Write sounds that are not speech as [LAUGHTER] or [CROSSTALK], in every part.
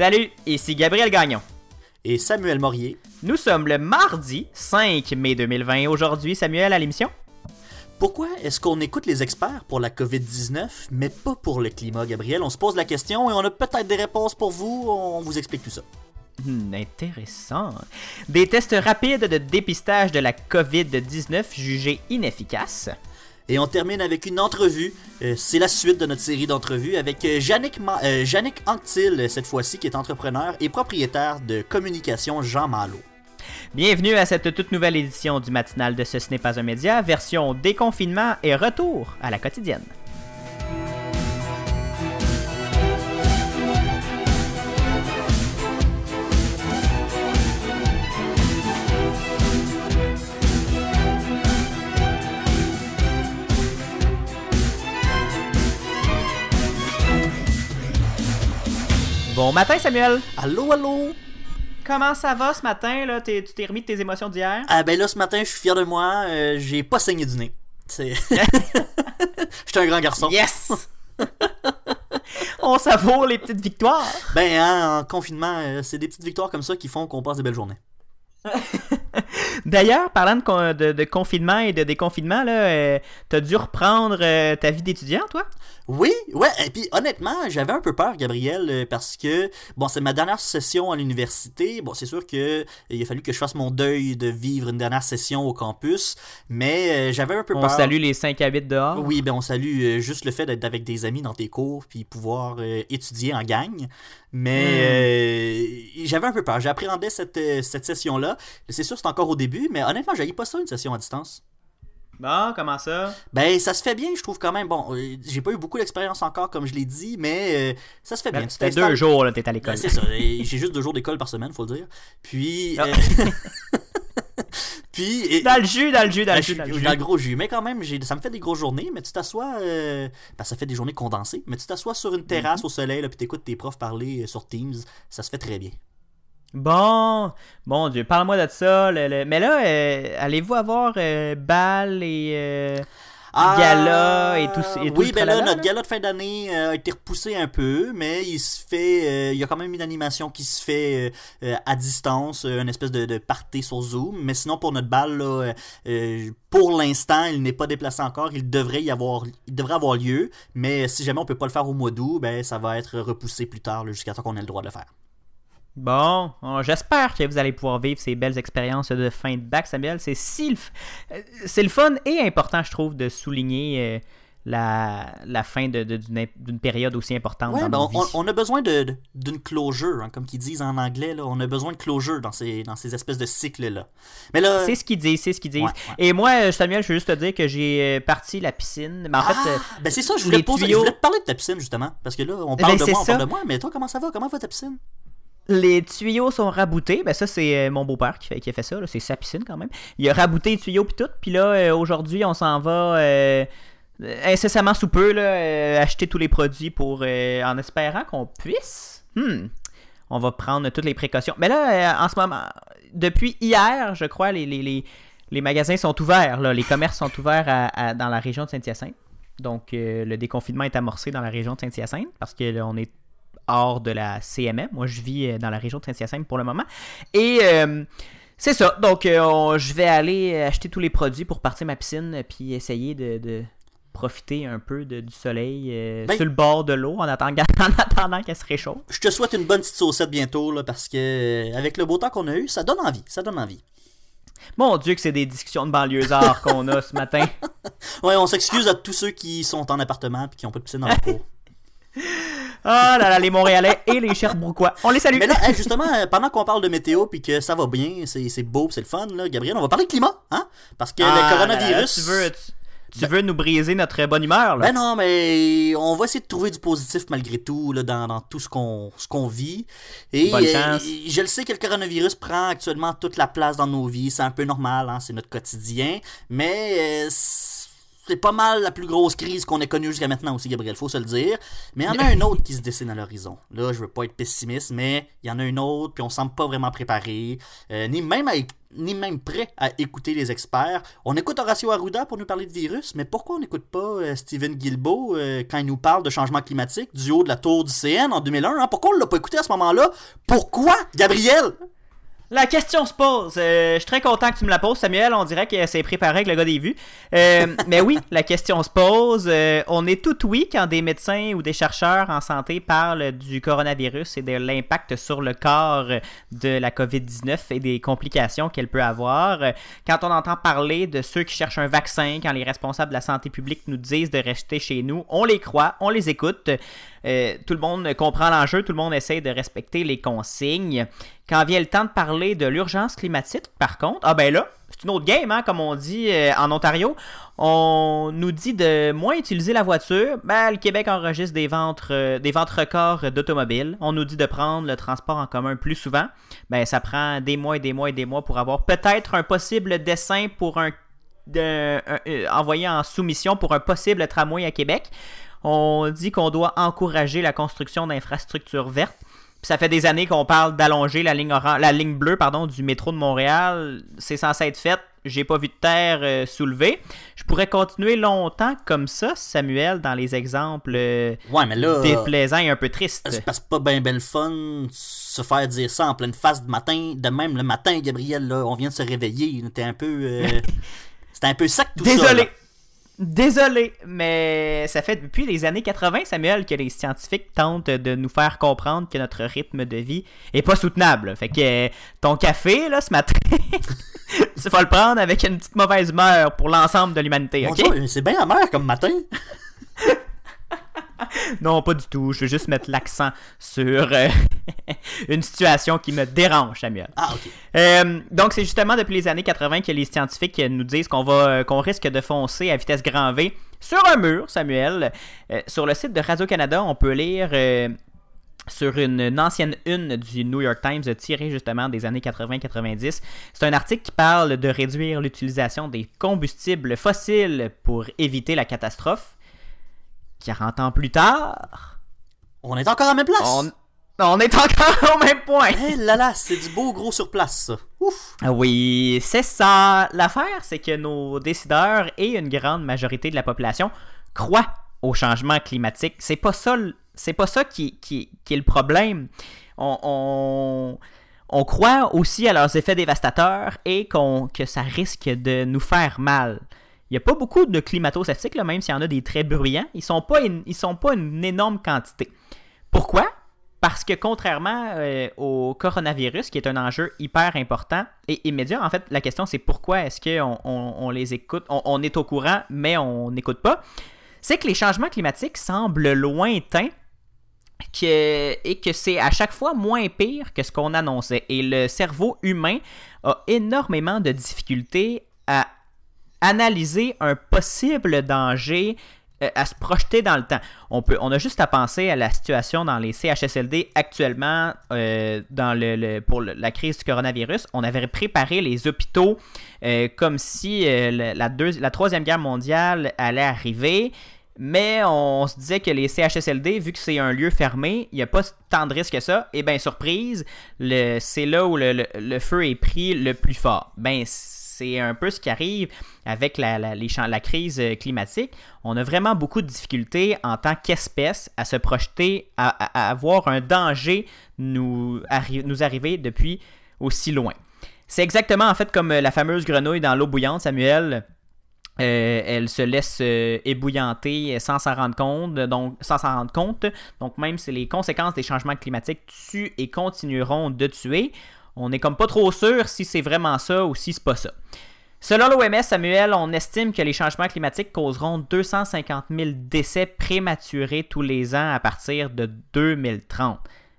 Salut, ici Gabriel Gagnon. Et Samuel Morier. Nous sommes le mardi 5 mai 2020. Aujourd'hui, Samuel à l'émission? Pourquoi est-ce qu'on écoute les experts pour la COVID-19, mais pas pour le climat, Gabriel? On se pose la question et on a peut-être des réponses pour vous. On vous explique tout ça. Hmm, intéressant. Des tests rapides de dépistage de la COVID-19 jugés inefficaces. Et on termine avec une entrevue. Euh, c'est la suite de notre série d'entrevues avec euh, Yannick, Ma euh, cette fois-ci, qui est entrepreneur et propriétaire de communication Jean Malo. Bienvenue à cette toute nouvelle édition du matinal de Ce, ce n'est pas un média, version déconfinement et retour à la quotidienne. Bon matin Samuel. Allô, allô? Comment ça va ce matin là? Tu t'es remis de tes émotions d'hier? Ah ben là ce matin, je suis fier de moi. Euh, j'ai pas saigné du nez. C'est. [LAUGHS] J'étais un grand garçon. Yes. On savoure les petites victoires. Ben hein, en confinement, euh, c'est des petites victoires comme ça qui font qu'on passe des belles journées. [LAUGHS] D'ailleurs, parlant de, con- de- de confinement et de déconfinement, là, euh, t'as dû reprendre euh, ta vie d'étudiant, toi? Oui, ouais, et puis honnêtement, j'avais un peu peur, Gabriel, euh, parce que, bon, c'est ma dernière session à l'université. Bon, c'est sûr que il a fallu que je fasse mon deuil de vivre une dernière session au campus, mais euh, j'avais un peu On peur. salue les 5 à 8 dehors. Oui, ben on salue euh, juste le fait d'être avec des amis dans tes cours puis pouvoir euh, étudier en gang. Mais euh, j'avais un peu peur. J'appréhendais cette, euh, cette session-là. C'est sûr, c'est encore au début, mais honnêtement, j'avais pas ça une session à distance. Bon, comment ça? Ben, ça se fait bien, je trouve quand même. Bon, euh, j'ai pas eu beaucoup d'expérience encore, comme je l'ai dit, mais euh, ça se fait bien. Ben, Tu C'était t'installes- deux jours, là, t'es à Ben, l'école. c'est ça. J'ai juste deux jours d'école par semaine, faut le dire. Puis. Ah. euh, [LAUGHS] [LAUGHS] Puis. et- Dans le jus, dans le jus, dans ben, le jus, dans le dans jus. le gros jus. Mais quand même, ça me fait des grosses journées. Mais tu t'assois. euh, ben, ça fait des journées condensées. Mais tu t'assois sur une Mhm. terrasse au soleil, là, puis t'écoutes tes profs parler euh, sur Teams. Ça se fait très bien. Bon, mon Dieu, parle-moi de ça. le- le- Mais là, euh, allez-vous avoir euh, bal et euh, gala et tout, et tout Ah, Oui, ben là, notre gala de fin d'année euh, a été repoussé un peu, mais il se fait. euh, il y a quand même une animation qui se fait euh, à distance, une espèce de, de party sur Zoom. Mais sinon, pour notre bal, là, euh, pour l'instant, il n'est pas déplacé encore. Il devrait y avoir, il devrait avoir lieu, mais si jamais on peut pas le faire au mois d'août, ben ça va être repoussé plus tard, jusqu'à temps qu'on ait le droit de le faire. Bon, j'espère que vous allez pouvoir vivre ces belles expériences de fin de bac, Samuel. C'est si euh, c'est le fun et important, je trouve, de souligner euh, la, la fin de- de- d'une période aussi importante Ouais, dans ben, nos on, vies. on a besoin d'une closure, hein, comme qu'ils disent en anglais. Là, on a besoin de closure dans ces, dans ces espèces de cycles-là. Mais là. C'est ce qu'ils disent, c'est ce qu'ils disent. Ouais, ouais. Et moi, euh, Samuel, je veux juste te dire que j'ai parti la piscine. Mais en fait, Ah, ben c'est ça, je voulais, poser- tuyaux- je voulais te parler de ta piscine justement. Parce que là, on Eh parle ben, de moi, on ça. parle de moi, mais toi, comment ça va? Comment va ta piscine? Les tuyaux sont raboutés. Ben ça, c'est euh, mon beau-père qui, a fait ça. C'est sa piscine quand même. Il a rabouté les tuyaux puis tout. Puis là, euh, aujourd'hui, on s'en va euh, incessamment sous peu acheter tous les produits pour en espérant qu'on puisse. Hmm. On va prendre toutes les précautions. Mais là, en ce moment, depuis hier, je crois, les, magasins sont ouverts. Les commerces sont ouverts dans la région de Saint-Hyacinthe. Donc, le déconfinement est amorcé dans la région de Saint-Hyacinthe parce que là, on est hors de la CMM. Moi, je vis euh, dans la région de Saint-Hyacinthe pour le moment. Et euh, c'est ça. Donc, euh, on- je vais aller acheter tous les produits pour partir ma piscine puis essayer de, de profiter un peu de- du soleil euh, Ben- sur le bord de l'eau en attendant, [LAUGHS] en attendant qu'elle se réchauffe. Je te souhaite une bonne petite saucette bientôt, là, parce que euh, avec le beau temps qu'on a eu, ça donne envie. Ça donne envie. Mon Dieu, que c'est des discussions de banlieusards [LAUGHS] qu'on a ce matin. Ouais, on s'excuse à tous ceux qui sont en appartement et qui n'ont pas de piscine dans leur cour. [LAUGHS] Ah là là, les Montréalais et les Sherbrookeois. On les salue. Mais là, hey, justement, euh, pendant qu'on parle de météo puis que ça va bien, c'est c'est beau, c'est le fun, là, Gabriel, on va parler de climat, hein? Parce que Ah, le là, là, coronavirus. tu veux, tu, tu veux nous briser notre bonne humeur, là? Ben non, mais on va essayer de trouver du positif malgré tout là, dans, dans tout ce qu'on ce qu'on vit. Et Bonne euh, chance. je le sais que le coronavirus prend actuellement toute la place dans nos vies, c'est un peu normal, hein, c'est notre quotidien, mais euh, c'est pas mal la plus grosse crise qu'on ait connue jusqu'à maintenant aussi, Gabriel, faut se le dire. Mais il y en a un autre qui se dessine à l'horizon. Là, je veux pas être pessimiste, mais il y en a un autre, puis on semble pas vraiment préparé, euh, ni même ni même prêt à écouter les experts. On écoute Horacio Arruda pour nous parler de virus, mais pourquoi on n'écoute pas euh, Steven Guilbeault euh, quand il nous parle de changement climatique du haut de la tour du CN en 2001? Hein? Pourquoi on l'a pas écouté à ce moment-là? Pourquoi, Gabriel? La question se pose. Euh, je suis très content que tu me la poses, Samuel. On dirait que c'est préparé avec le gars des vues. Euh, [LAUGHS] mais oui, la question se pose. Euh, on est tout oui quand des médecins ou des chercheurs en santé parlent du coronavirus et de l'impact sur le corps de la COVID-19 et des complications qu'elle peut avoir. Quand on entend parler de ceux qui cherchent un vaccin, quand les responsables de la santé publique nous disent de rester chez nous, on les croit, on les écoute. Euh, tout le monde comprend l'enjeu, tout le monde essaie de respecter les consignes. Quand vient le temps de parler de l'urgence climatique, par contre, ah ben là, c'est une autre game, hein, comme on dit euh, en Ontario. On nous dit de moins utiliser la voiture. Ben, le Québec enregistre des ventes, euh, des ventes records d'automobiles. On nous dit de prendre le transport en commun plus souvent. Ben, ça prend des mois et des mois et des mois pour avoir peut-être un possible dessin pour un envoyé en soumission pour un possible tramway à Québec. On dit qu'on doit encourager la construction d'infrastructures vertes. ça fait des années qu'on parle d'allonger la ligne la ligne bleue pardon, du métro de Montréal. C'est censé être fait. J'ai pas vu de terre euh, soulevée. Je pourrais continuer longtemps comme ça, Samuel, dans les exemples euh, ouais, mais là, déplaisants et un peu tristes. C'est passe pas bien ben fun se faire dire ça en pleine face de matin. De même le matin, Gabriel, là, on vient de se réveiller. C'était un peu. Euh, [LAUGHS] c'était un peu sec tout Désolé. ça. Désolé. Désolé, mais ça fait depuis les années 80, Samuel, que les scientifiques tentent de nous faire comprendre que notre rythme de vie est pas soutenable. Fait que ton café, là, ce matin, [LAUGHS] tu vas le prendre avec une petite mauvaise humeur pour l'ensemble de l'humanité, ok? C'est bien amer comme matin. [LAUGHS] [LAUGHS] non, pas du tout. Je veux juste mettre l'accent sur euh, [LAUGHS] une situation qui me dérange, Samuel. Ah, ok. Euh, donc, c'est justement depuis les années 80 que les scientifiques nous disent qu'on va, euh, qu'on risque de foncer à vitesse grand V sur un mur, Samuel. sur le site de Radio-Canada, on peut lire sur une, ancienne une du New York Times tirée justement des années 80-90. C'est un article qui parle de réduire l'utilisation des combustibles fossiles pour éviter la catastrophe. 40 ans plus tard. On est encore à la même place. On, est encore [LAUGHS] au même point. Eh là là, c'est du beau gros sur place, ça. Ouf. Ah oui, c'est ça. L'affaire, c'est que nos décideurs et une grande majorité de la population croient au changement climatique. C'est pas ça, c'est pas ça qui, qui, est le problème. On, on, croit aussi à leurs effets dévastateurs et qu'on, que ça risque de nous faire mal. Il n'y a pas beaucoup de climato-sceptiques, même s'il y en a des très bruyants. Ils ne sont, pas une, ils sont pas une énorme quantité. Pourquoi? Parce que contrairement euh, au coronavirus, qui est un enjeu hyper important et immédiat, en fait, la question c'est pourquoi est-ce qu'on on, les écoute, on, est au courant, mais on n'écoute pas, c'est que les changements climatiques semblent lointains et que c'est à chaque fois moins pire que ce qu'on annonçait. Et le cerveau humain a énormément de difficultés à analyser un possible danger euh, à se projeter dans le temps. On, peut, on a juste à penser à la situation dans les CHSLD actuellement euh, pour la crise du coronavirus. On avait préparé les hôpitaux euh, comme si la, Troisième Guerre mondiale allait arriver. Mais on se disait que les CHSLD, vu que c'est un lieu fermé, il n'y a pas tant de risques que ça. Et bien, surprise, c'est là où le, le, feu est pris le plus fort. Ben, c'est un peu ce qui arrive avec la, crise euh, climatique. On a vraiment beaucoup de difficultés en tant qu'espèce à se projeter, à, voir un danger nous, arriver depuis aussi loin. C'est exactement en fait comme euh, la fameuse grenouille dans l'eau bouillante, Samuel. Euh, elle se laisse ébouillanter sans s'en rendre compte, sans s'en rendre compte. Donc même si les conséquences des changements climatiques tuent et continueront de tuer, on n'est comme pas trop sûr si c'est vraiment ça ou si c'est pas ça. Selon l'OMS, Samuel, on estime que les changements climatiques causeront 250 000 décès prématurés tous les ans à partir de 2030.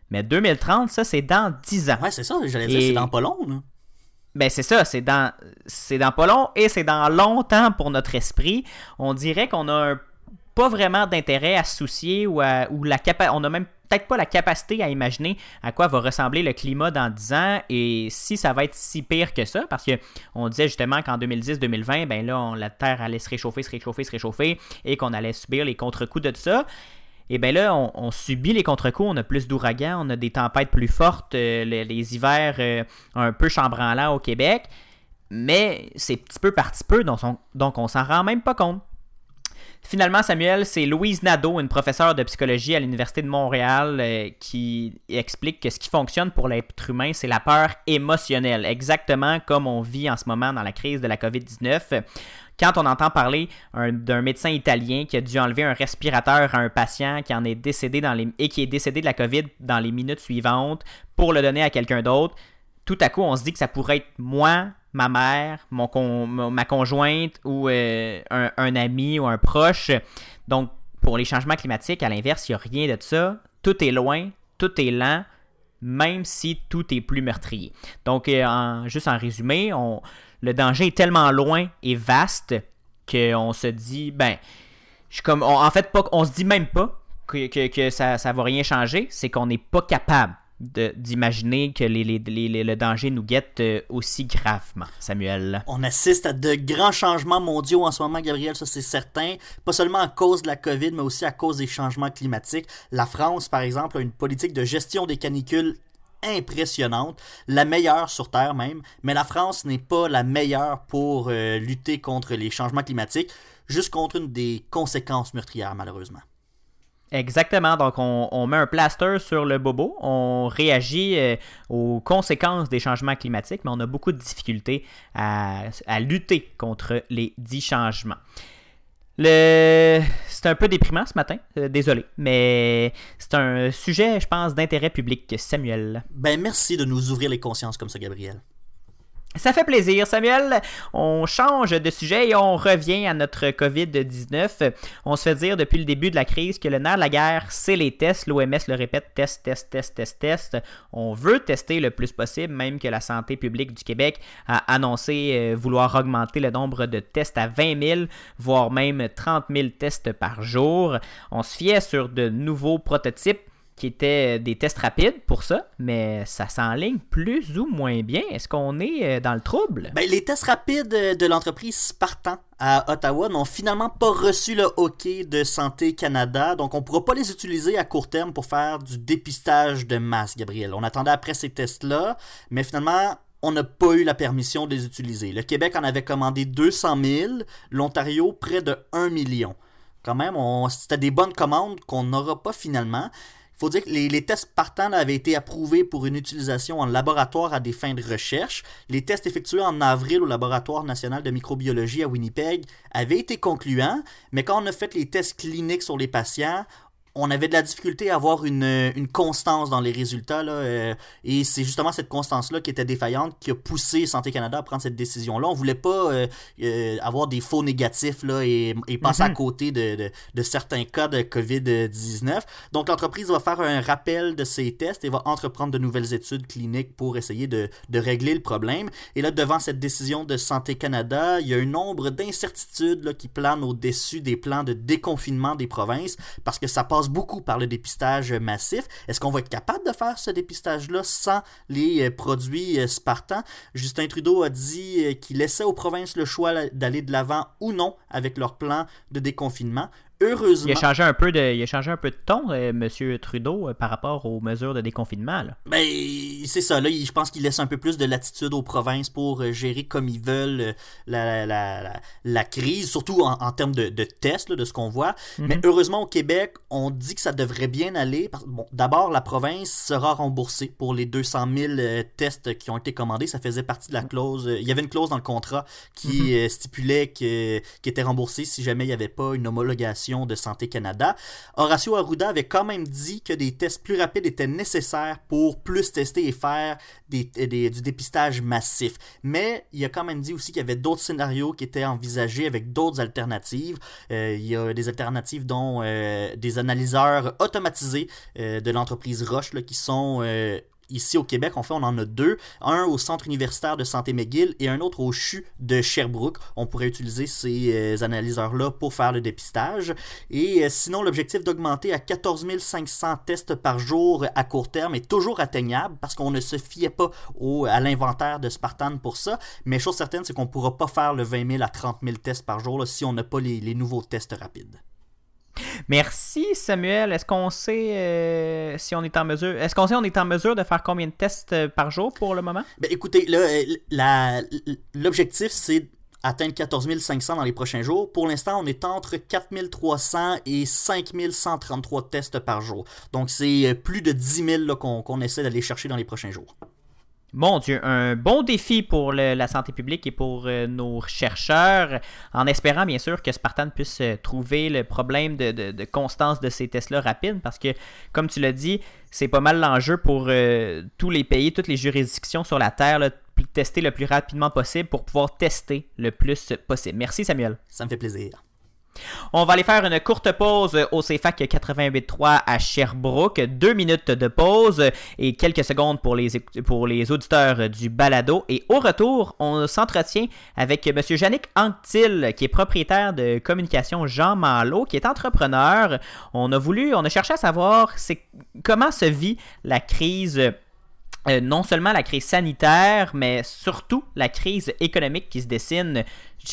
Mais 2030, ça, c'est dans 10 ans. Ouais, c'est ça, j'allais dire, c'est dans pas long. Là. Ben c'est ça, c'est dans c'est dans pas long et c'est dans longtemps pour notre esprit. On dirait qu'on a pas vraiment d'intérêt à se soucier ou, à, ou la on a même peut-être pas la capacité à imaginer à quoi va ressembler le climat dans 10 ans et si ça va être si pire que ça, parce que on disait justement qu'en 2010-2020, ben là, la Terre allait se réchauffer, se réchauffer, se réchauffer et qu'on allait subir les contre-coups de tout ça. Et bien là, on, subit les contre-coups, on a plus d'ouragans, on a des tempêtes plus fortes, euh, les, hivers euh, un peu chambranlants au Québec, mais c'est petit peu par petit peu, on, donc on s'en rend même pas compte. Finalement, Samuel, c'est Louise Nadeau, une professeure de psychologie à l'Université de Montréal, euh, qui explique que ce qui fonctionne pour l'être humain, c'est la peur émotionnelle, exactement comme on vit en ce moment dans la crise de la COVID-19. Quand on entend parler d'un médecin italien qui a dû enlever un respirateur à un patient qui en est décédé dans les, et qui est décédé de la COVID dans les minutes suivantes pour le donner à quelqu'un d'autre, tout à coup, on se dit que ça pourrait être moi, ma mère, mon ma conjointe ou euh, un, ami ou un proche. Donc, pour les changements climatiques, à l'inverse, il n'y a rien de ça. Tout est loin, tout est lent, même si tout est plus meurtrier. Donc, euh, juste en résumé, on, le danger est tellement loin et vaste qu'on se dit, ben, comme, en fait, pas, on se dit même pas que, que, ça ne va rien changer, c'est qu'on n'est pas capable d'imaginer que les, le danger nous guette euh, aussi gravement, Samuel. On assiste à de grands changements mondiaux en ce moment, Gabriel, ça c'est certain. Pas seulement à cause de la COVID, mais aussi à cause des changements climatiques. La France, par exemple, a une politique de gestion des canicules impressionnante, la meilleure sur Terre même, mais la France n'est pas la meilleure pour euh, lutter contre les changements climatiques, juste contre une des conséquences meurtrières malheureusement. Exactement. Donc, on, met un plaster sur le bobo. On réagit euh, aux conséquences des changements climatiques, mais on a beaucoup de difficultés à, lutter contre les dix changements. Le... C'est un peu déprimant ce matin, euh, désolé, mais c'est un sujet, je pense, d'intérêt public, Samuel. Ben merci de nous ouvrir les consciences comme ça, Gabriel. Ça fait plaisir, Samuel. On change de sujet et on revient à notre COVID-19. On se fait dire depuis le début de la crise que le nerf de la guerre, c'est les tests. L'OMS le répète, test, test, test, test, test. On veut tester le plus possible, même que la santé publique du Québec a annoncé euh, vouloir augmenter le nombre de tests à 20 000, voire même 30 000 tests par jour. On se fiait sur de nouveaux prototypes qui étaient des tests rapides pour ça, mais ça s'enligne plus ou moins bien. Est-ce qu'on est euh, dans le trouble? Ben, les tests rapides de l'entreprise Spartan à Ottawa n'ont finalement pas reçu le hockey de Santé Canada, donc on ne pourra pas les utiliser à court terme pour faire du dépistage de masse, Gabriel. On attendait après ces tests-là, mais finalement, on n'a pas eu la permission de les utiliser. Le Québec en avait commandé 200 000, l'Ontario près de 1 million. Quand même, c'était des bonnes commandes qu'on n'aura pas finalement faut dire que les, tests partants avaient été approuvés pour une utilisation en laboratoire à des fins de recherche. Les tests effectués en avril au Laboratoire national de microbiologie à Winnipeg avaient été concluants, mais quand on a fait les tests cliniques sur les patients, on avait de la difficulté à avoir une, une constance dans les résultats. Là, euh, et c'est justement cette constance-là qui était défaillante qui a poussé Santé Canada à prendre cette décision-là. On voulait pas euh, euh, avoir des faux négatifs là, et, et passer à mhm. côté de, de, de, certains cas de COVID-19. Donc l'entreprise va faire un rappel de ses tests et va entreprendre de nouvelles études cliniques pour essayer de, de régler le problème. Et là, devant cette décision de Santé Canada, il y a un nombre d'incertitudes qui planent au-dessus des plans de déconfinement des provinces parce que ça passe beaucoup par le dépistage massif. Est-ce qu'on va être capable de faire ce dépistage-là sans les euh, produits euh, Spartan? Justin Trudeau a dit euh, qu'il laissait aux provinces le choix d'aller de l'avant ou non avec leur plan de déconfinement. Heureusement. Il a changé un peu de, il a changé un peu de ton, euh, M. Trudeau, euh, par rapport aux mesures de déconfinement. Là. Ben, c'est ça. Là, je pense qu'il laisse un peu plus de latitude aux provinces pour euh, gérer comme ils veulent la, la, la, crise, surtout en, termes de, de tests, de ce qu'on voit. Mhm. Mais heureusement, au Québec, on dit que ça devrait bien aller. Bon, D'abord, la province sera remboursée pour les 200 000 tests qui ont été commandés. Ça faisait partie de la clause. Il y avait une clause dans le contrat qui mhm. stipulait que, qui était remboursé si jamais il n'y avait pas une homologation de Santé Canada. Horacio Arruda avait quand même dit que des tests plus rapides étaient nécessaires pour plus tester et faire du dépistage massif. Mais il a quand même dit aussi qu'il y avait d'autres scénarios qui étaient envisagés avec d'autres alternatives. Euh, il y a des alternatives dont euh, des analyseurs automatisés euh, de l'entreprise Roche qui sont ici au Québec, fait, on en a deux. Un au Centre universitaire de santé McGill et un autre au CHU de Sherbrooke. On pourrait utiliser ces analyseurs-là pour faire le dépistage. Et sinon, l'objectif d'augmenter à 14 500 tests par jour à court terme est toujours atteignable parce qu'on ne se fiait pas au, à l'inventaire de Spartan pour ça. Mais chose certaine, c'est qu'on ne pourra pas faire le 20 000 à 30 000 tests par jour si on n'a pas les, nouveaux tests rapides. Merci Samuel. Est-ce qu'on sait euh, si on est en mesure Est-ce qu'on sait on est en mesure de faire combien de tests euh, par jour pour le moment? Ben, écoutez, l'objectif c'est atteindre 14 500 dans les prochains jours. Pour l'instant, on est entre 4 300 et 5 133 tests par jour. Donc c'est euh, plus de 10 000 qu'on essaie d'aller chercher dans les prochains jours. Mon Dieu, un bon défi pour la santé publique et pour euh, nos chercheurs, en espérant bien sûr que Spartan puisse euh, trouver le problème de, constance de ces tests-là rapides, parce que, comme tu l'as dit, c'est pas mal l'enjeu pour euh, tous les pays, toutes les juridictions sur la Terre, là, tester le plus rapidement possible pour pouvoir tester le plus possible. Merci Samuel. Ça me fait plaisir. On va aller faire une courte pause au CFAC 88.3 à Sherbrooke. Deux minutes de pause et quelques secondes pour les, auditeurs du balado. Et au retour, on s'entretient avec M. Yannick Anctil, qui est propriétaire de communication Jean Malo, qui est entrepreneur. On a voulu, on a cherché à savoir comment se vit la crise euh, non seulement la crise sanitaire, mais surtout la crise économique qui se dessine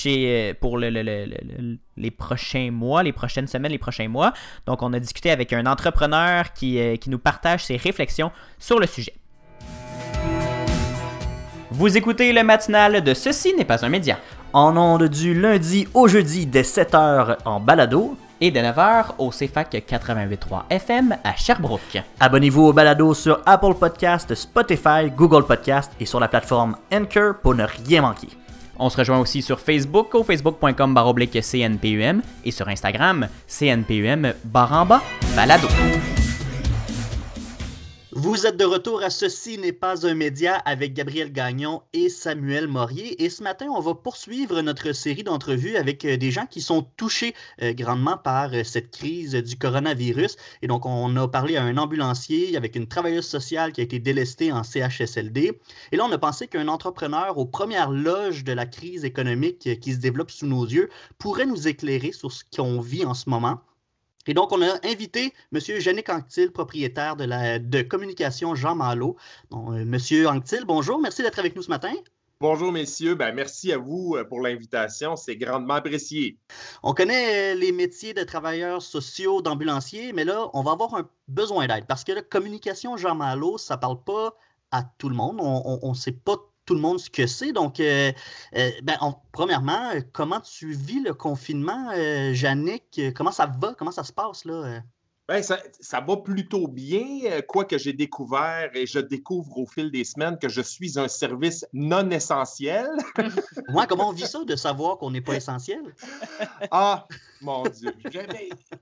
euh, pour les prochains mois, les prochaines semaines, les prochains mois. Donc, on a discuté avec un entrepreneur qui, euh, qui nous partage ses réflexions sur le sujet. Vous écoutez le matinal de Ceci n'est pas un média. En ondes du lundi au jeudi dès 7h en balado et de 9h au CFAC 88.3 FM à Sherbrooke. Abonnez-vous au balado sur Apple Podcast, Spotify, Google Podcast et sur la plateforme Anchor pour ne rien manquer. On se rejoint aussi sur Facebook au facebook.com baroblique CNPUM et sur Instagram CNPUM baramba balado. Vous êtes de retour à Ceci n'est pas un média avec Gabriel Gagnon et Samuel Morier. Et ce matin, on va poursuivre notre série d'entrevues avec euh, des gens qui sont touchés euh, grandement par euh, cette crise du coronavirus. Et donc, on a parlé à un ambulancier avec une travailleuse sociale qui a été délestée en CHSLD. Et là, on a pensé qu'un entrepreneur aux premières loges de la crise économique qui se développe sous nos yeux pourrait nous éclairer sur ce qu'on vit en ce moment. Et donc, on a invité M. Yannick Anctil, propriétaire de la de communication Jean Malo. Donc, euh, M. Anctil, bonjour, merci d'être avec nous ce matin. Bonjour, messieurs. Ben, merci à vous euh, pour l'invitation. C'est grandement apprécié. On connaît euh, les métiers de travailleurs sociaux, d'ambulanciers, mais là, on va avoir un besoin d'aide parce que la communication Jean Malo, ça ne parle pas à tout le monde. On ne sait pas tout le monde ce que c'est. Donc, euh, euh, ben, premièrement, comment tu vis le confinement, euh, Jannick? Comment ça va? Comment ça se passe là? Ben, ça, ça, va plutôt bien, euh, quoique j'ai découvert et je découvre au fil des semaines que je suis un service non essentiel. [LAUGHS] Moi, comment on vit ça de savoir qu'on n'est pas essentiel? ah, mon Dieu.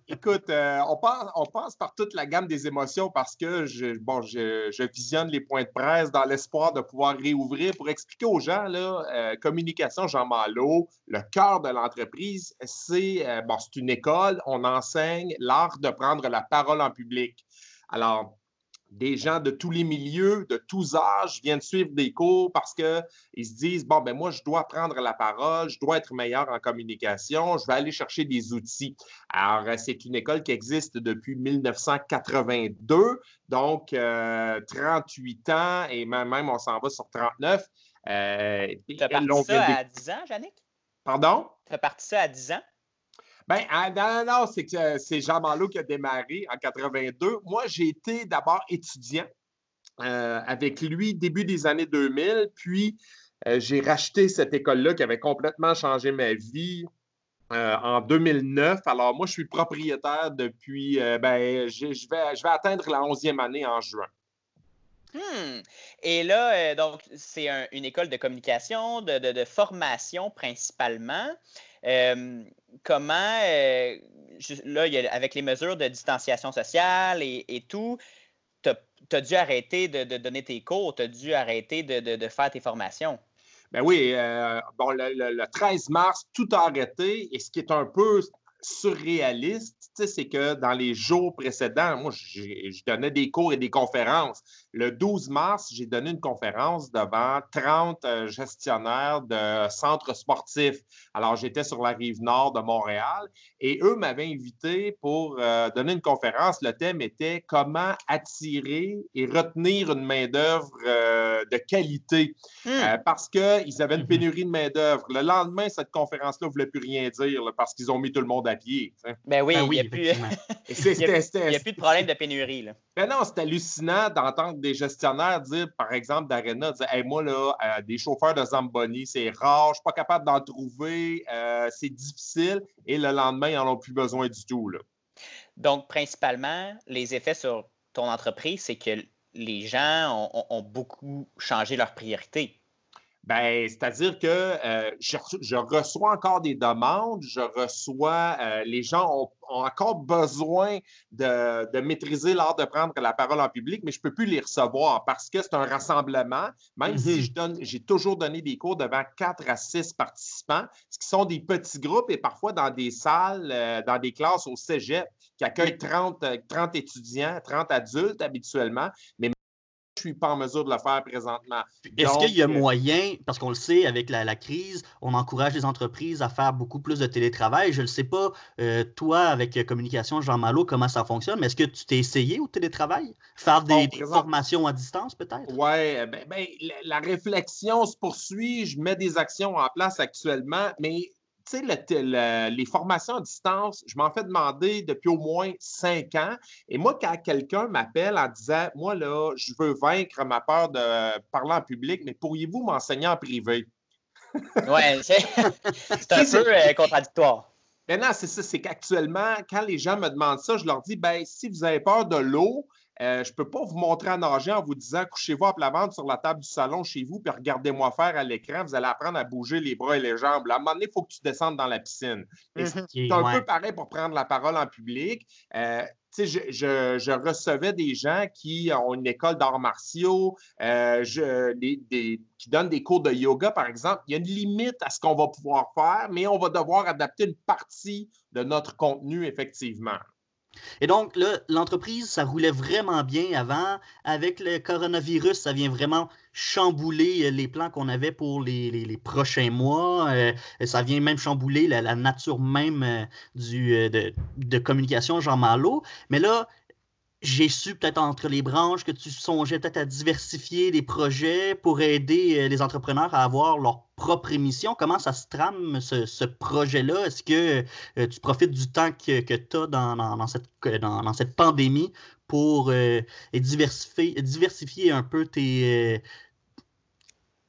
écoute, euh, on, passe, par toute la gamme des émotions parce que je, bon, visionne les points de presse dans l'espoir de pouvoir réouvrir pour expliquer aux gens, là, euh, communication Jean Malo, le cœur de l'entreprise, c'est bon, une école, on enseigne l'art de prendre la parole en public. Alors, des gens de tous les milieux, de tous âges viennent suivre des cours parce qu'ils se disent, bon, ben moi, je dois prendre la parole, je dois être meilleur en communication, je vais aller chercher des outils. Alors, euh, c'est une école qui existe depuis 1982, donc 38 euh, ans, et même, on s'en va sur 39. Euh, tu as parti ça à 10 ans, Jannick? Pardon? Tu as parti ça à 10 ans? Ben, ah, non, non, c'est que c'est Jean Malo qui a démarré en 82. Moi, j'ai été d'abord étudiant euh, avec lui début des années 2000, puis euh, j'ai racheté cette école-là qui avait complètement changé ma vie. Euh, en 2009. Alors, moi, je suis propriétaire depuis, ben, je, vais, je vais atteindre la 11e année en juin. Hmm. Et là, donc, c'est une école de communication, de, de formation principalement comment, euh, là, avec les mesures de distanciation sociale et, tout, tu as, dû arrêter de, donner tes cours, tu as dû arrêter de, faire tes formations? Ben oui, euh, bon, le, 13 mars, tout a arrêté. Et ce qui est un peu, surréaliste, c'est que dans les jours précédents, moi, je donnais des cours et des conférences. Le 12 mars, j'ai donné une conférence devant 30 euh, gestionnaires de centres sportifs. Alors, j'étais sur la rive nord de Montréal et eux m'avaient invité pour euh, donner une conférence. Le thème était comment attirer et retenir une main-d'œuvre euh, de qualité hmm. parce qu'ils avaient une [LAUGHS] pénurie de main-d'œuvre. Le lendemain, cette conférence-là ne voulait plus rien dire parce qu'ils ont mis tout le monde à pied. Ben oui, ben il n'y a, plus... [LAUGHS] a, plus de problème de pénurie. Là. Ben non, c'est hallucinant d'entendre des gestionnaires dire, par exemple, d'Arena, dire moi, là, euh, des chauffeurs de Zamboni, c'est rare, je ne suis pas capable d'en trouver, euh, c'est difficile, et le lendemain, ils n'en ont plus besoin du tout. Là. Donc, principalement, les effets sur ton entreprise, c'est que les gens ont beaucoup changé leurs priorités. Ben, c'est-à-dire que euh, je, reçois encore des demandes, je reçois, euh, les gens ont, encore besoin de, maîtriser l'art de prendre la parole en public, mais je ne peux plus les recevoir parce que c'est un rassemblement, même si mm-hmm. je donne, j'ai toujours donné des cours devant quatre à six participants, ce qui sont des petits groupes et parfois dans des salles, euh, dans des classes au cégep qui accueillent 30, 30 étudiants, 30 adultes habituellement, mais je suis pas en mesure de le faire présentement. Est-ce qu'il y a euh, moyen, parce qu'on le sait, avec la, crise, on encourage les entreprises à faire beaucoup plus de télétravail? Je ne sais pas, euh, toi, avec Communication Jean Malo, comment ça fonctionne, mais est-ce que tu t'es essayé au télétravail? Faire des, formations à distance, peut-être? Oui, ben, ben, la réflexion se poursuit. Je mets des actions en place actuellement, mais tu sais, les formations à distance, je m'en fais demander depuis au moins cinq ans. Et moi, quand quelqu'un m'appelle en disant, moi, là, je veux vaincre ma peur de parler en public, mais pourriez-vous m'enseigner en privé? oui, [LAUGHS] c'est un peu euh, contradictoire. Maintenant, c'est ça, c'est qu'actuellement, quand les gens me demandent ça, je leur dis, ben si vous avez peur de l'eau, euh, je ne peux pas vous montrer en nager en vous disant couchez-vous à plat ventre sur la table du salon chez vous, puis regardez-moi faire à l'écran. Vous allez apprendre à bouger les bras et les jambes. à un moment donné, il faut que tu descendes dans la piscine. Mhm. C'est un peu pareil pour prendre la parole en public. Euh, je, je, recevais des gens qui ont une école d'arts martiaux, euh, qui donnent des cours de yoga, par exemple. Il y a une limite à ce qu'on va pouvoir faire, mais on va devoir adapter une partie de notre contenu, effectivement. Et donc, l'entreprise, ça roulait vraiment bien avant. Avec le coronavirus, ça vient vraiment chambouler euh, les plans qu'on avait pour les, prochains mois. Euh, ça vient même chambouler la, nature même euh, du, de, de, communication Jean Malo. Mais là, j'ai su peut-être entre les branches que tu songeais peut-être à diversifier les projets pour aider euh, les entrepreneurs à avoir leur propre émission. Comment ça se trame ce, projet-là? Est-ce que euh, tu profites du temps que, tu as dans, cette, dans, cette, pandémie pour euh, diversifier, diversifier un peu tes,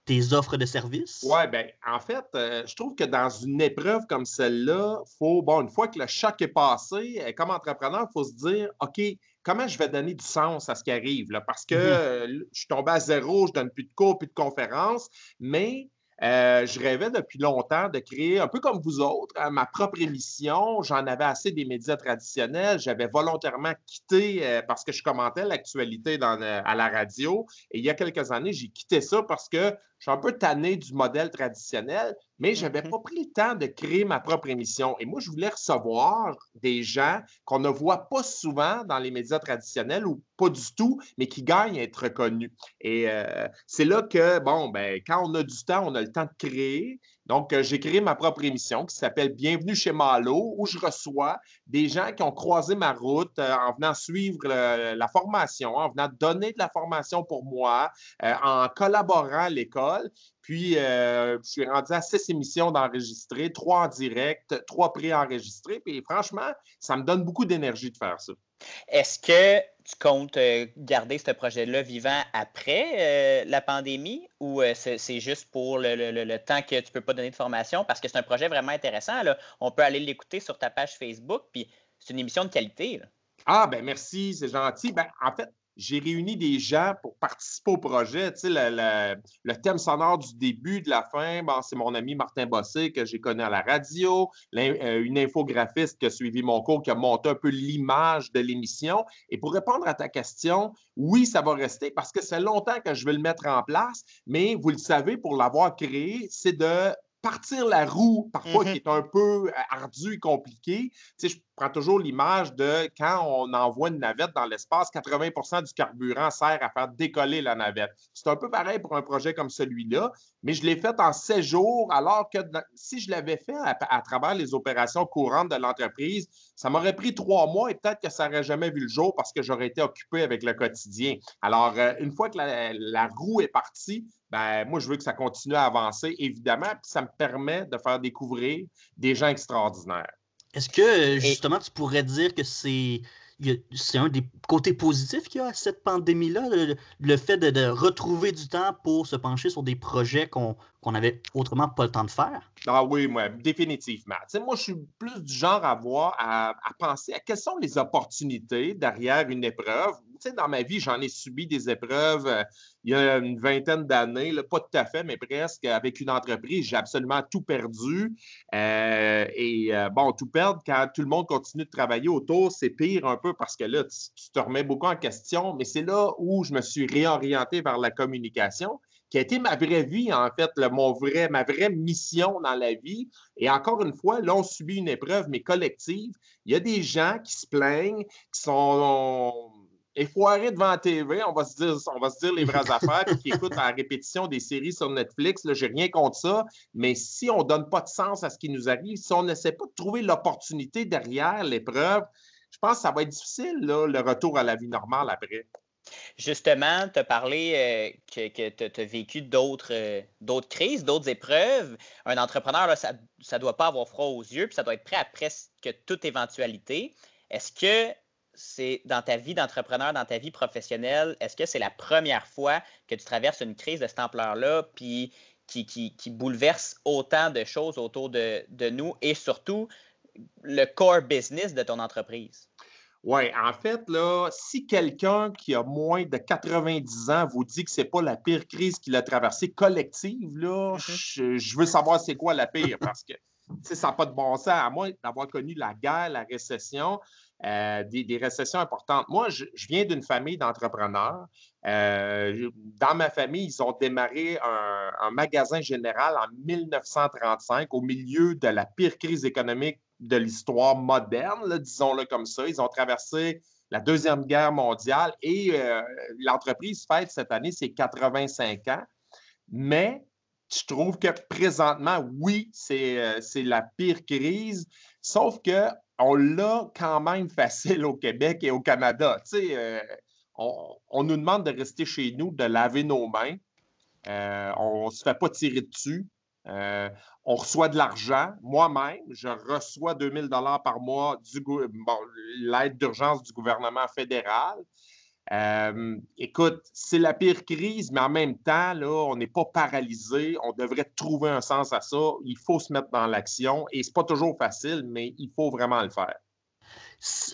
tes offres de services? Oui, bien, en fait, je trouve que dans une épreuve comme celle-là, faut, bon, une fois que le choc est passé, comme entrepreneur, il faut se dire, OK, comment je vais donner du sens à ce qui arrive? Là? Parce que mmh je suis tombé à zéro, je donne plus de cours, plus de conférences, mais euh, je rêvais depuis longtemps de créer, un peu comme vous autres, hein, ma propre émission. J'en avais assez des médias traditionnels. J'avais volontairement quitté euh, parce que je commentais l'actualité à la radio. Et il y a quelques années, j'ai quitté ça parce que je suis un peu tanné du modèle traditionnel, mais je n'avais mmh pas pris le temps de créer ma propre émission. Et moi, je voulais recevoir des gens qu'on ne voit pas souvent dans les médias traditionnels ou pas du tout, mais qui gagnent à être reconnus. Et euh, c'est là que, bon, ben, quand on a du temps, on a le temps de créer. Donc, euh, j'ai créé ma propre émission qui s'appelle Bienvenue chez Malo, où je reçois des gens qui ont croisé ma route euh, en venant suivre la formation, en venant donner de la formation pour moi, en collaborant à l'école. Puis, je suis rendu à six émissions d'enregistrer, trois en direct, trois pré-enregistrés. Puis, franchement, ça me donne beaucoup d'énergie de faire ça. Est-ce que tu comptes euh, garder ce projet-là vivant après euh, la pandémie ou euh, c'est juste pour le, temps que tu ne peux pas donner de formation? Parce que c'est un projet vraiment intéressant. On peut aller l'écouter sur ta page Facebook, puis c'est une émission de qualité. Ah, ben merci, c'est gentil. Ben, en fait, j'ai réuni des gens pour participer au projet. Tu sais, le, thème sonore du début, de la fin, c'est mon ami Martin Bossé que j'ai connu à la radio, euh, une infographiste qui a suivi mon cours, qui a monté un peu l'image de l'émission. Et pour répondre à ta question, oui, ça va rester parce que c'est longtemps que je vais le mettre en place, mais vous le savez, pour l'avoir créé, c'est de partir la roue, parfois, Mhm. qui est un peu euh, ardu et compliqué. Tu sais, je prends toujours l'image de quand on envoie une navette dans l'espace, 80 du carburant sert à faire décoller la navette. C'est un peu pareil pour un projet comme celui-là, mais je l'ai fait en 16 jours, alors que dans- si je l'avais fait à, à travers les opérations courantes de l'entreprise, ça m'aurait pris trois mois et peut-être que ça n'aurait jamais vu le jour parce que j'aurais été occupé avec le quotidien. Alors, euh, une fois que la, la roue est partie, ben, moi, je veux que ça continue à avancer, évidemment, puis ça me permet de faire découvrir des gens extraordinaires. Est-ce que justement tu pourrais dire que c'est c'est un des côtés positifs qu'il y a à cette pandémie-là, le, le fait de, de retrouver du temps pour se pencher sur des projets qu'on qu'on avait autrement pas le temps de faire? Ah oui, moi, définitivement. Tu sais, moi, je suis plus du genre à voir, à, à penser à quelles sont les opportunités derrière une épreuve. Sais, dans ma vie, j'en ai subi des épreuves euh, il y a une vingtaine d'années, là, pas tout à fait, mais presque. Avec une entreprise, j'ai absolument tout perdu. Euh, et euh, bon, tout perdre quand tout le monde continue de travailler autour, c'est pire un peu parce que là, tu, te remets beaucoup en question. Mais c'est là où je me suis réorienté vers la communication qui a été ma vraie vie, en fait, le- mon vrai, ma vraie mission dans la vie. Et encore une fois, là, on subit une épreuve, mais collective. Il y a des gens qui se plaignent, qui sont effoirés devant la TV, on va se dire, on va se dire les vraies [LAUGHS] affaires, puis qui écoutent à la répétition des séries sur Netflix. Là, j'ai rien contre ça, mais si on donne pas de sens à ce qui nous arrive, si on n'essaie pas de trouver l'opportunité derrière l'épreuve, je pense que ça va être difficile, là, le retour à la vie normale après. Justement, tu as parlé euh, que, que tu as vécu d'autres euh, d'autres crises, d'autres épreuves. Un entrepreneur, là, ça ne doit pas avoir froid aux yeux, puis ça doit être prêt à presque toute éventualité. Est-ce que c'est dans ta vie d'entrepreneur, dans ta vie professionnelle, est-ce que c'est la première fois que tu traverses une crise de cette ampleur-là, puis qui, qui, qui bouleverse autant de choses autour de, de nous et surtout le core business de ton entreprise? Oui, en fait, là, si quelqu'un qui a moins de 90 ans vous dit que c'est pas la pire crise qu'il a traversée collective, là, je, je veux savoir c'est quoi la pire parce que ça n'a pas de bon sens. À moins d'avoir connu la guerre, la récession, euh, des, récessions importantes. Moi, je, viens d'une famille d'entrepreneurs. Euh, dans ma famille, ils ont démarré un, magasin général en 1935 au milieu de la pire crise économique de l'histoire moderne, disons-le comme ça. Ils ont traversé la Deuxième Guerre mondiale et euh, l'entreprise fête cette année ses 85 ans. Mais je trouve que présentement, oui, c'est euh, c'est la pire crise, sauf que on l'a quand même facile au Québec et au Canada. Euh, on, on nous demande de rester chez nous, de laver nos mains. Euh, on ne se fait pas tirer dessus. On reçoit de l'argent. Moi-même, je reçois 2000 dollars par mois du l'aide d'urgence du gouvernement fédéral. Euh, écoute, c'est la pire crise, mais en même temps, là, on n'est pas paralysé. On devrait trouver un sens à ça. Il faut se mettre dans l'action et c'est pas toujours facile, mais il faut vraiment le faire.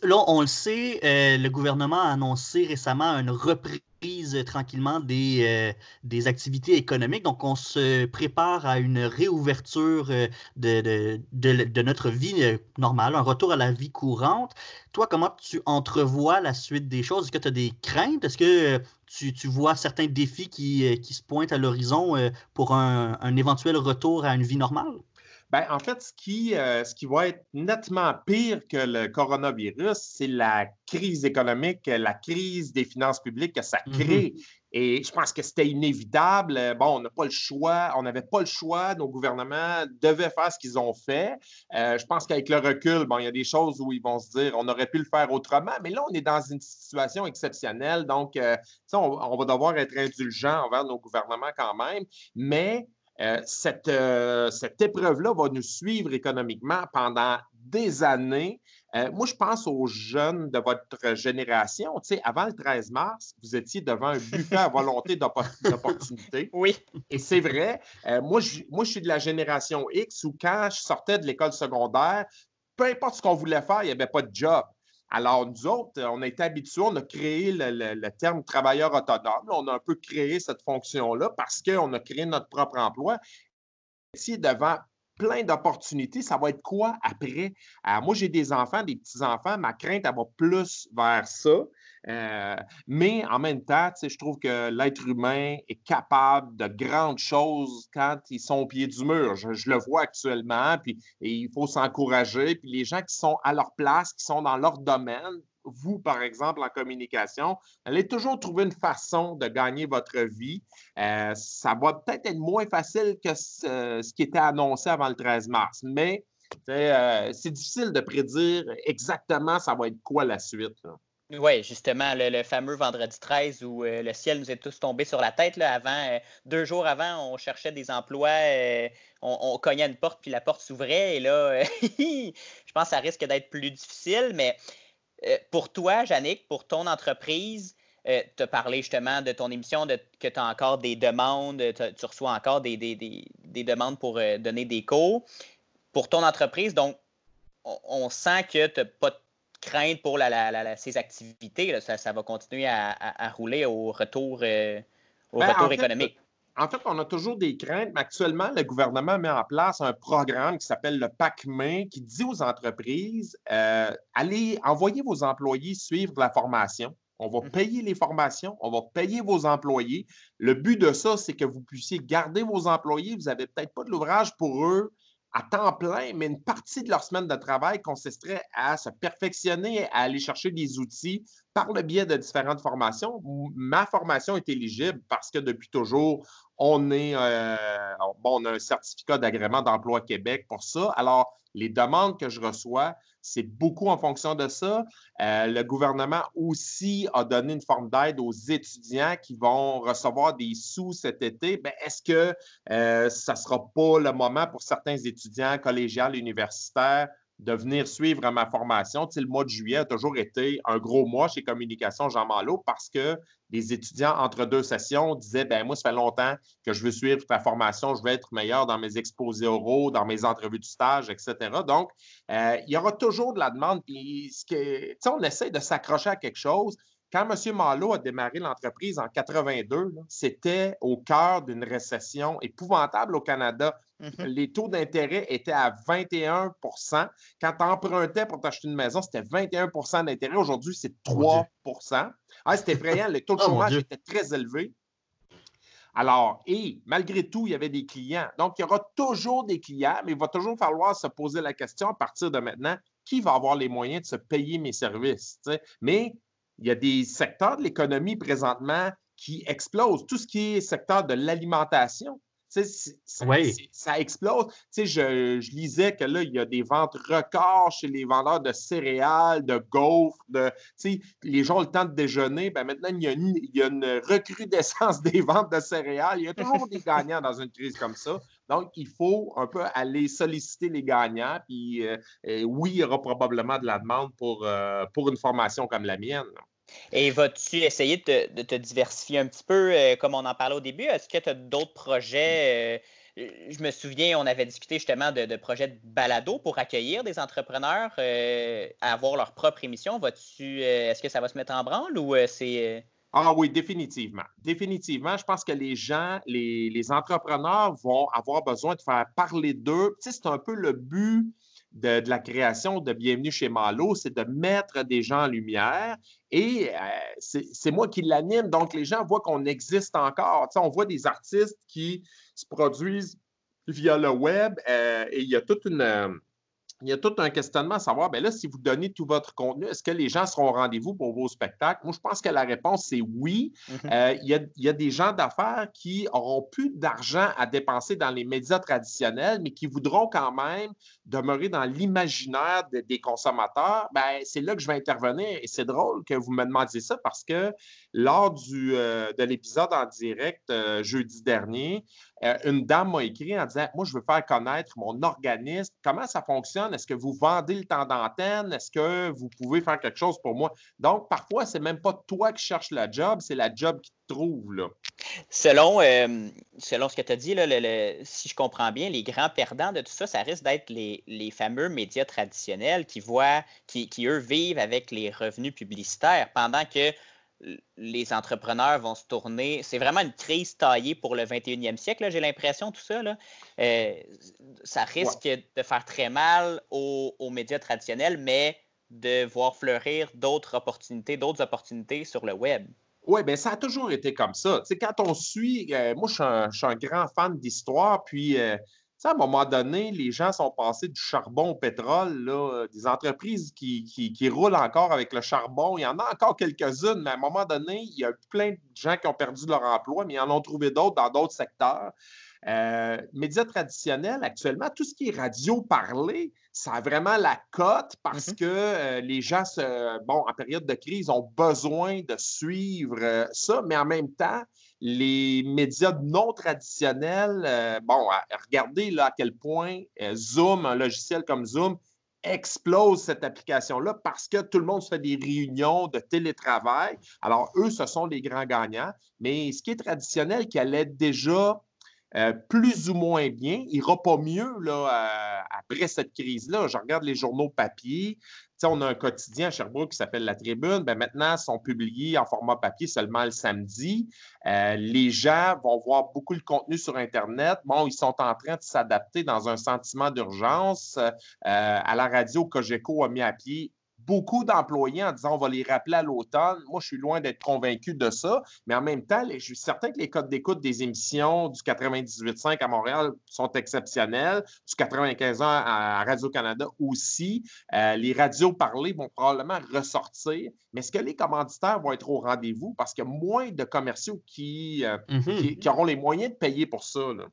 Là, on le sait, euh, le gouvernement a annoncé récemment une reprise tranquillement des, euh, des activités économiques. Donc, on se prépare à une réouverture euh, de, de, de, de, notre vie normale, un retour à la vie courante. Toi, comment tu entrevois la suite des choses? Est-ce que tu as des craintes? Est-ce que tu, tu, vois certains défis qui, qui se pointent à l'horizon pour un, un éventuel retour à une vie normale? Bien, en fait, ce qui, euh, ce qui va être nettement pire que le coronavirus, c'est la crise économique, la crise des finances publiques que ça crée. Mm -hmm. Et je pense que c'était inévitable. Bon, on n'a pas le choix, on n'avait pas le choix. Nos gouvernements devaient faire ce qu'ils ont fait. Euh, je pense qu'avec le recul, bon, il y a des choses où ils vont se dire on aurait pu le faire autrement, mais là, on est dans une situation exceptionnelle. Donc, euh, on, on va devoir être indulgent envers nos gouvernements quand même. Mais euh, cette, euh, cette épreuve-là va nous suivre économiquement pendant des années. Euh, moi, je pense aux jeunes de votre génération. Tu sais, avant le 13 mars, vous étiez devant un buffet à volonté [LAUGHS] d'opportunités. Oui. Et c'est vrai. Moi, je, moi, je suis de la génération X où quand je sortais de l'école secondaire, peu importe ce qu'on voulait faire, il n'y avait pas de job. Alors, nous autres, on a été habitués, on a créé le, terme travailleur autonome. On a un peu créé cette fonction-là parce qu'on a créé notre propre emploi. Si devant plein d'opportunités, ça va être quoi après? Alors, moi, j'ai des enfants, des petits-enfants. Ma crainte, va plus vers ça. Euh, mais en même temps, je trouve que l'être humain est capable de grandes choses quand ils sont au pied du mur. Je, le vois actuellement, puis et il faut s'encourager. Puis les gens qui sont à leur place, qui sont dans leur domaine, vous, par exemple, en communication, allez toujours trouver une façon de gagner votre vie. Euh, ça va peut-être être moins facile que ce, qui était annoncé avant le 13 mars, mais euh, c'est difficile de prédire exactement ça va être quoi la suite. Oui, justement, le, fameux vendredi 13 où euh, le ciel nous est tous tombé sur la tête. Là, avant, deux jours avant, on cherchait des emplois, on, on, cognait une porte, puis la porte s'ouvrait. Et là, [LAUGHS] je pense que ça risque d'être plus difficile, mais euh, pour toi, Yannick, pour ton entreprise, euh, tu as parlé justement de ton émission, que tu as encore des demandes, tu reçois encore des, demandes pour euh, donner des cours. Pour ton entreprise, donc, on, sent que tu n'as pas de crainte pour ces activités. Ça, va continuer à, rouler au retour, au ben, retour économique en fait, on a toujours des craintes, mais actuellement, le gouvernement met en place un programme qui s'appelle le PAC-MAIN qui dit aux entreprises euh, allez, envoyez vos employés suivre la formation. On va mmh. payer les formations, on va payer vos employés. Le but de ça, c'est que vous puissiez garder vos employés. Vous n'avez peut-être pas de l'ouvrage pour eux à temps plein, mais une partie de leur semaine de travail consisterait à se perfectionner, à aller chercher des outils par le biais de différentes formations. Ma formation est éligible parce que depuis toujours, on, est, euh, bon, on a un certificat d'agrément d'emploi Québec pour ça. Alors, les demandes que je reçois, c'est beaucoup en fonction de ça. Euh, le gouvernement aussi a donné une forme d'aide aux étudiants qui vont recevoir des sous cet été. Ben, est-ce que euh, ça ne sera pas le moment pour certains étudiants collégiales, universitaires de venir suivre ma formation. Tu le mois de juillet a toujours été un gros mois chez Communication Jean Malo parce que les étudiants entre deux sessions disaient ben moi, ça fait longtemps que je veux suivre ta formation, je veux être meilleur dans mes exposés oraux, dans mes entrevues de stage, etc. Donc, euh, il y aura toujours de la demande. Puis, ce que, on essaie de s'accrocher à quelque chose. Quand M. Malo a démarré l'entreprise en 82, c'était au cœur d'une récession épouvantable au Canada. Mm-hmm. Les taux d'intérêt étaient à 21% Quand tu empruntais pour t'acheter une maison, c'était 21% d'intérêt. Aujourd'hui, c'est 3 ah, C'était effrayant. Le taux de [LAUGHS] oh, chômage était très élevé. Alors, et malgré tout, il y avait des clients. Donc, il y aura toujours des clients, mais il va toujours falloir se poser la question à partir de maintenant, qui va avoir les moyens de se payer mes services? Mais il y a des secteurs de l'économie présentement qui explosent. Tout ce qui est secteur de l'alimentation, ça, ça, explose. Je, je, lisais que là, il y a des ventes records chez les vendeurs de céréales, de gaufres, de, les gens ont le temps de déjeuner. Ben maintenant, il y, a une, il y, a une, recrudescence [LAUGHS] des ventes de céréales. Il y a toujours des gagnants dans une crise comme ça. Donc, il faut un peu aller solliciter les gagnants. Puis, euh, oui, il y aura probablement de la demande pour, euh, pour une formation comme la mienne. Et vas-tu essayer de te, diversifier un petit peu, euh, comme on en parlait au début? Est-ce que tu as d'autres projets? Je me souviens, on avait discuté justement de, projets de balado pour accueillir des entrepreneurs à avoir leur propre émission. Vas-tu, est-ce que ça va se mettre en branle ou c'est. Ah oui, définitivement. Définitivement. Je pense que les gens, les, entrepreneurs vont avoir besoin de faire parler d'eux. Tu sais, c'est un peu le but de, la création de Bienvenue chez Malo, c'est de mettre des gens en lumière et euh, c'est moi qui l'anime. Donc, les gens voient qu'on existe encore. on voit des artistes qui se produisent via le web euh, et il y a toute une il y a tout un questionnement à savoir, bien là, si vous donnez tout votre contenu, est-ce que les gens seront au rendez-vous pour vos spectacles? Moi, je pense que la réponse, c'est oui. Mm-hmm. Euh, il, y a, des gens d'affaires qui auront plus d'argent à dépenser dans les médias traditionnels, mais qui voudront quand même demeurer dans l'imaginaire des consommateurs. Ben, c'est là que je vais intervenir. Et c'est drôle que vous me demandiez ça parce que lors du, euh, de l'épisode en direct euh, jeudi dernier, euh, une dame m'a écrit en disant Moi, je veux faire connaître mon organisme. Comment ça fonctionne? Est-ce que vous vendez le temps d'antenne? Est-ce que vous pouvez faire quelque chose pour moi? Donc, parfois, c'est même pas toi qui cherches la job, c'est la job qui te trouve. Là. Selon, euh, selon ce que tu as dit, là, si je comprends bien, les grands perdants de tout ça, ça risque d'être les, fameux médias traditionnels qui voient, qui, qui, eux, vivent avec les revenus publicitaires pendant que les entrepreneurs vont se tourner. C'est vraiment une crise taillée pour le 21e siècle, j'ai l'impression, tout ça. Là. Euh, ça risque de faire très mal aux, médias traditionnels, mais de voir fleurir d'autres opportunités, d'autres opportunités sur le web. Oui, bien, ça a toujours été comme ça. Tu sais, quand on suit, euh, moi, je suis, un, je suis, un, grand fan d'histoire, puis euh, à un moment donné, les gens sont passés du charbon au pétrole, là, des entreprises qui, qui, qui, roulent encore avec le charbon. Il y en a encore quelques-unes, mais à un moment donné, il y a plein de gens qui ont perdu leur emploi, mais ils en ont trouvé d'autres dans d'autres secteurs. Euh, médias traditionnels, actuellement, tout ce qui est radio parlé, ça a vraiment la cote parce mm -hmm. que euh, les gens, se, bon, en période de crise, ont besoin de suivre euh, ça, mais en même temps, les médias non traditionnels, euh, bon, regardez là à quel point euh, Zoom, un logiciel comme Zoom, explose cette application-là parce que tout le monde fait des réunions de télétravail. Alors, eux, ce sont les grands gagnants. Mais ce qui est traditionnel, qui allait déjà euh, plus ou moins bien. Il n'ira pas mieux là, euh, après cette crise-là. Je regarde les journaux papier. T'sais, on a un quotidien à Sherbrooke qui s'appelle La Tribune. Ben, maintenant, ils sont publiés en format papier seulement le samedi. Euh, les gens vont voir beaucoup de contenu sur Internet. Bon, ils sont en train de s'adapter dans un sentiment d'urgence. à la radio, Cogeco a mis à pied beaucoup d'employés en disant on va les rappeler à l'automne. Moi, je suis loin d'être convaincu de ça, mais en même temps, je suis certain que les codes d'écoute des émissions du 98.5 à Montréal sont exceptionnels, du 95 ans à Radio-Canada aussi. Euh, les radios parlées vont probablement ressortir, mais est-ce que les commanditaires vont être au rendez-vous? Parce qu'il y a moins de commerciaux qui, euh, mm -hmm. qui, qui, auront les moyens de payer pour ça. Là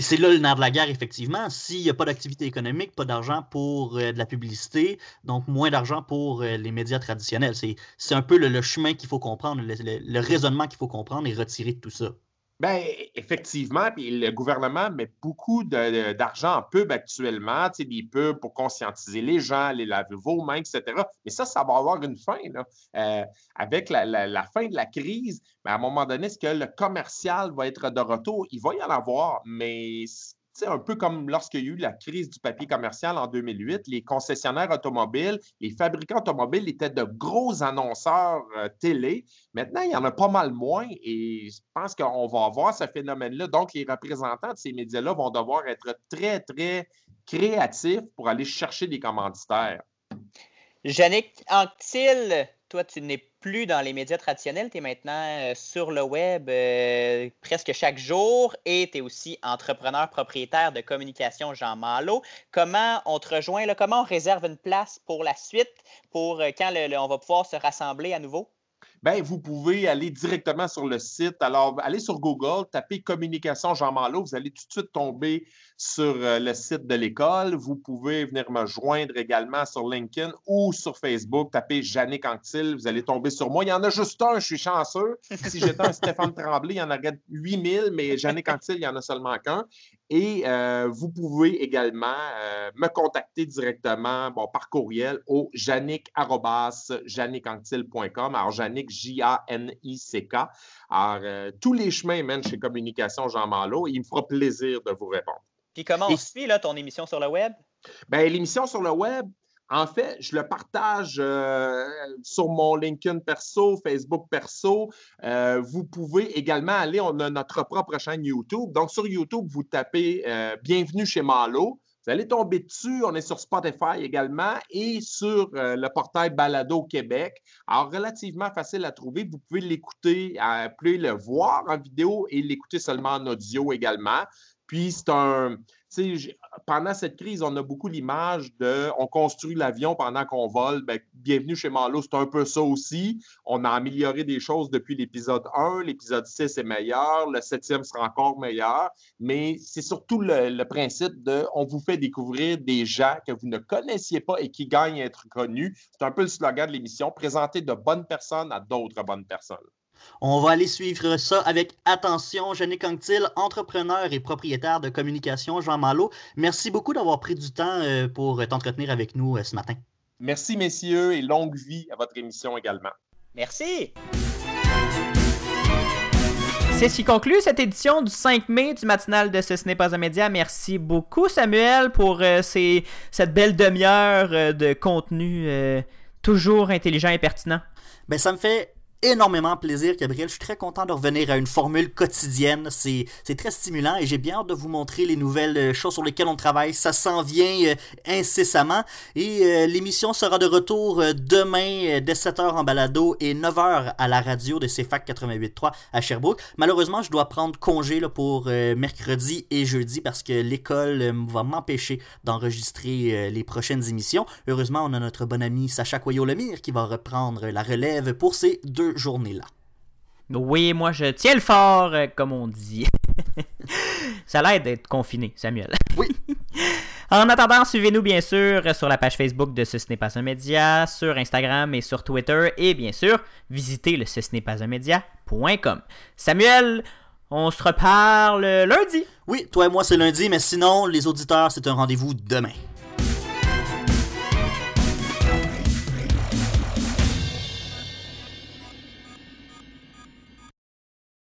c'est là le nerf de la guerre, effectivement. S'il n'y a pas d'activité économique, pas d'argent pour euh, de la publicité, donc moins d'argent pour euh, les médias traditionnels. C'est un peu le, chemin qu'il faut comprendre, le, le, le raisonnement qu'il faut comprendre et retirer de tout ça. Bien, effectivement, puis le gouvernement met beaucoup d'argent en pub actuellement, des pubs pour conscientiser les gens, les laver vos mains, etc. Mais ça, ça va avoir une fin. Là. Euh, avec la, fin de la crise, bien, à un moment donné, est-ce que le commercial va être de retour? Il va y en avoir, mais c'est un peu comme lorsqu'il y a eu la crise du papier commercial en 2008, les concessionnaires automobiles, les fabricants automobiles étaient de gros annonceurs euh, télé. Maintenant, il y en a pas mal moins et je pense qu'on va avoir ce phénomène-là. Donc, les représentants de ces médias-là vont devoir être très, très créatifs pour aller chercher des commanditaires. Yannick Anctil, toi, tu n'es plus dans les médias traditionnels, tu es maintenant euh, sur le web euh, presque chaque jour et tu es aussi entrepreneur propriétaire de communication Jean Malo. Comment on te rejoint, comment on réserve une place pour la suite, pour euh, quand on va pouvoir se rassembler à nouveau? Bien, vous pouvez aller directement sur le site. Alors, allez sur Google, tapez Communication Jean Malo, vous allez tout de suite tomber sur le site de l'école. Vous pouvez venir me joindre également sur LinkedIn ou sur Facebook, tapez Jannick Anctil, vous allez tomber sur moi. Il y en a juste un, je suis chanceux. Si j'étais un [LAUGHS] Stéphane Tremblay, il y en aurait 8000, mais Jannick Anctil, il n'y en a seulement qu'un. Et euh, vous pouvez également euh, me contacter directement bon, par courriel au jannick.jannickanctil.com. Alors, Jannick, J-A-N-I-C-K. Alors, euh, tous les chemins mènent chez Communication Jean Malo et il me fera plaisir de vous répondre. Puis comment on et... suit là, ton émission sur le web? Bien, l'émission sur le web, en fait, je le partage euh, sur mon LinkedIn perso, Facebook perso. Euh, vous pouvez également aller, on a notre propre chaîne YouTube. Donc, sur YouTube, vous tapez euh, Bienvenue chez Malo. Vous allez tomber dessus. On est sur Spotify également et sur euh, le portail Balado Québec. Alors, relativement facile à trouver. Vous pouvez l'écouter, pouvez le voir en vidéo et l'écouter seulement en audio également. Puis, c'est un. Pendant cette crise, on a beaucoup l'image de on construit l'avion pendant qu'on vole. Bien, bienvenue chez Malo, c'est un peu ça aussi. On a amélioré des choses depuis l'épisode 1. L'épisode 6 est meilleur. Le septième sera encore meilleur. Mais c'est surtout le, le, principe de on vous fait découvrir des gens que vous ne connaissiez pas et qui gagnent à être connus. C'est un peu le slogan de l'émission présenter de bonnes personnes à d'autres bonnes personnes. On va aller suivre ça avec attention. Jenny Anctil, entrepreneur et propriétaire de communication Jean Malo. Merci beaucoup d'avoir pris du temps euh, pour t'entretenir avec nous euh, ce matin. Merci, messieurs, et longue vie à votre émission également. Merci. C'est ce qui conclut cette édition du 5 mai du matinal de Ce, ce n'est pas un média. Merci beaucoup, Samuel, pour euh, ces, cette belle demi-heure euh, de contenu euh, toujours intelligent et pertinent. Ben, ça me fait énormément plaisir, Gabriel. Je suis très content de revenir à une formule quotidienne. C'est très stimulant et j'ai bien hâte de vous montrer les nouvelles euh, choses sur lesquelles on travaille. Ça s'en vient euh, incessamment. Et euh, l'émission sera de retour demain dès 7h en balado et 9h à la radio de CFAC 88.3 à Sherbrooke. Malheureusement, je dois prendre congé pour mercredi et jeudi parce que l'école va m'empêcher d'enregistrer les prochaines émissions. Heureusement, on a notre bon ami Sacha Coyot-Lemire qui va reprendre la relève pour ces deux journées-là. Oui, moi je tiens le fort, euh, comme on dit. [LAUGHS] Ça l'aide d'être confiné, Samuel. Oui. [LAUGHS] en attendant, suivez-nous bien sûr sur la page Facebook de Ce n'est pas un média, sur Instagram et sur Twitter, et bien sûr, visitez le ce n'est pas un média.com. Samuel, on se reparle lundi. Oui, toi et moi c'est lundi, mais sinon, les auditeurs, c'est un rendez-vous demain.